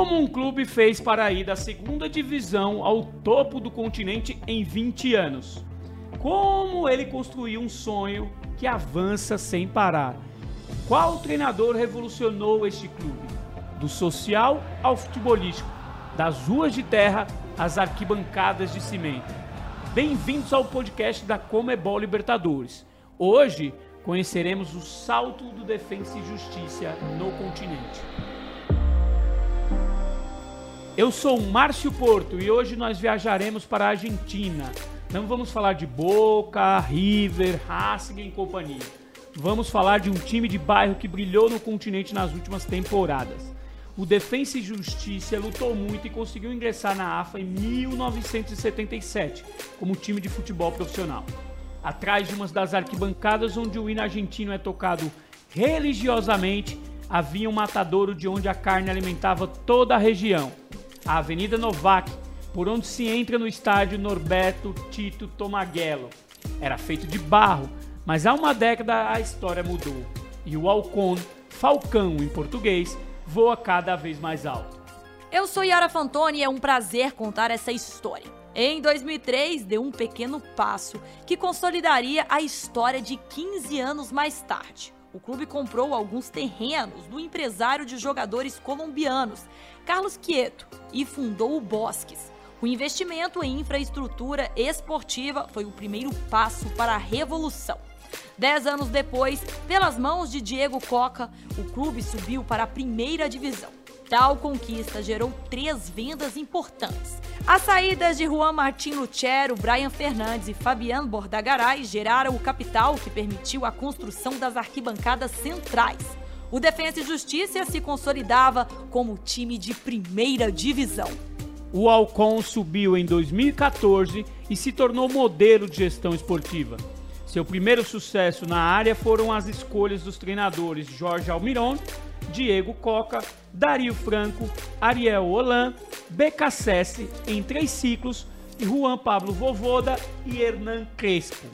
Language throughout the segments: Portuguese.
Como um clube fez para ir da segunda divisão ao topo do continente em 20 anos? Como ele construiu um sonho que avança sem parar? Qual treinador revolucionou este clube? Do social ao futebolístico, das ruas de terra às arquibancadas de cimento. Bem-vindos ao podcast da Comebol Libertadores. Hoje conheceremos o salto do Defensa e Justiça no continente. Eu sou Márcio Porto e hoje nós viajaremos para a Argentina. Não vamos falar de Boca, River, Racing e companhia. Vamos falar de um time de bairro que brilhou no continente nas últimas temporadas. O Defensa e Justiça lutou muito e conseguiu ingressar na AFA em 1977 como time de futebol profissional. Atrás de uma das arquibancadas onde o hino argentino é tocado religiosamente, havia um matadouro de onde a carne alimentava toda a região a Avenida Novak, por onde se entra no estádio Norberto Tito Tomaguelo. Era feito de barro, mas há uma década a história mudou e o Alcon, Falcão em português, voa cada vez mais alto. Eu sou Yara Fantoni e é um prazer contar essa história. Em 2003, deu um pequeno passo que consolidaria a história de 15 anos mais tarde o clube comprou alguns terrenos do empresário de jogadores colombianos, Carlos Quieto, e fundou o Bosques. O investimento em infraestrutura esportiva foi o primeiro passo para a revolução. Dez anos depois, pelas mãos de Diego Coca, o clube subiu para a primeira divisão. Tal conquista gerou três vendas importantes. As saídas de Juan Martin Lucero, Brian Fernandes e Fabiano Bordagaray geraram o capital que permitiu a construção das arquibancadas centrais. O Defensa e Justiça se consolidava como time de primeira divisão. O Alcon subiu em 2014 e se tornou modelo de gestão esportiva. Seu primeiro sucesso na área foram as escolhas dos treinadores Jorge Almiron Diego Coca, Dario Franco, Ariel Holan, BKSS em três ciclos e Juan Pablo Vovoda e Hernan Crespo.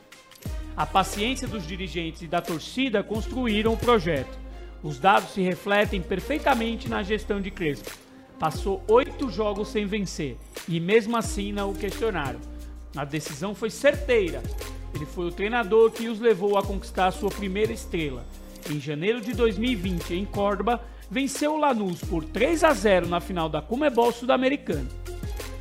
A paciência dos dirigentes e da torcida construíram o projeto. Os dados se refletem perfeitamente na gestão de Crespo. Passou oito jogos sem vencer e mesmo assim não o questionaram. A decisão foi certeira. Ele foi o treinador que os levou a conquistar sua primeira estrela em janeiro de 2020, em Córdoba, venceu o Lanús por 3 a 0 na final da Comebol Sul-Americana.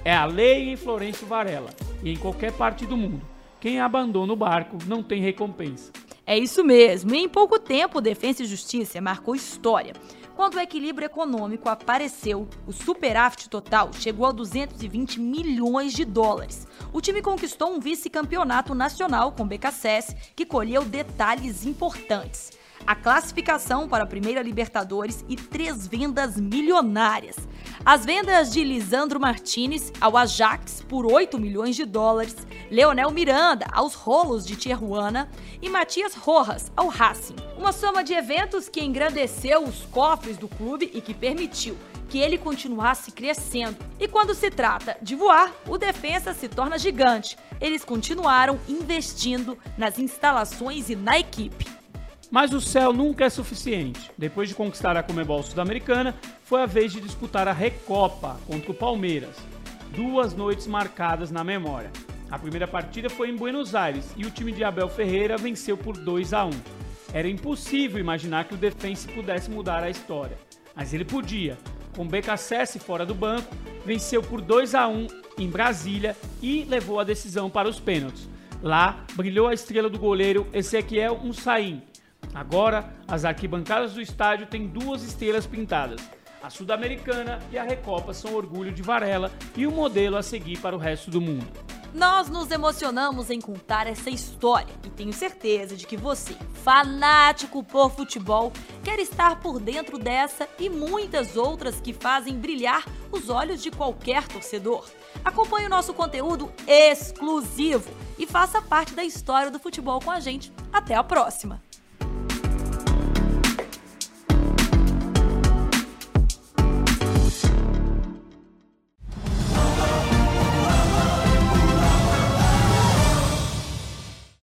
É a lei em Florencio Varela e em qualquer parte do mundo. Quem abandona o barco não tem recompensa. É isso mesmo. E em pouco tempo, Defesa e Justiça marcou história. Quando o equilíbrio econômico apareceu, o superávit total chegou a 220 milhões de dólares. O time conquistou um vice-campeonato nacional com o BKSS, que colheu detalhes importantes a classificação para a primeira Libertadores e três vendas milionárias. As vendas de Lisandro Martinez ao Ajax por 8 milhões de dólares, Leonel Miranda aos Rolos de Tijuana e Matias Rojas ao Racing. Uma soma de eventos que engrandeceu os cofres do clube e que permitiu que ele continuasse crescendo. E quando se trata de voar, o defensa se torna gigante. Eles continuaram investindo nas instalações e na equipe. Mas o céu nunca é suficiente. Depois de conquistar a Comebol Sul-Americana, foi a vez de disputar a Recopa contra o Palmeiras. Duas noites marcadas na memória. A primeira partida foi em Buenos Aires e o time de Abel Ferreira venceu por 2 a 1. Era impossível imaginar que o Defense pudesse mudar a história, mas ele podia. Com BKSS fora do banco, venceu por 2 a 1 em Brasília e levou a decisão para os pênaltis. Lá, brilhou a estrela do goleiro Ezequiel Unsain, Agora, as arquibancadas do estádio têm duas estrelas pintadas. A Sul-Americana e a Recopa são orgulho de Varela e um modelo a seguir para o resto do mundo. Nós nos emocionamos em contar essa história e tenho certeza de que você, fanático por futebol, quer estar por dentro dessa e muitas outras que fazem brilhar os olhos de qualquer torcedor. Acompanhe o nosso conteúdo exclusivo e faça parte da história do futebol com a gente. Até a próxima!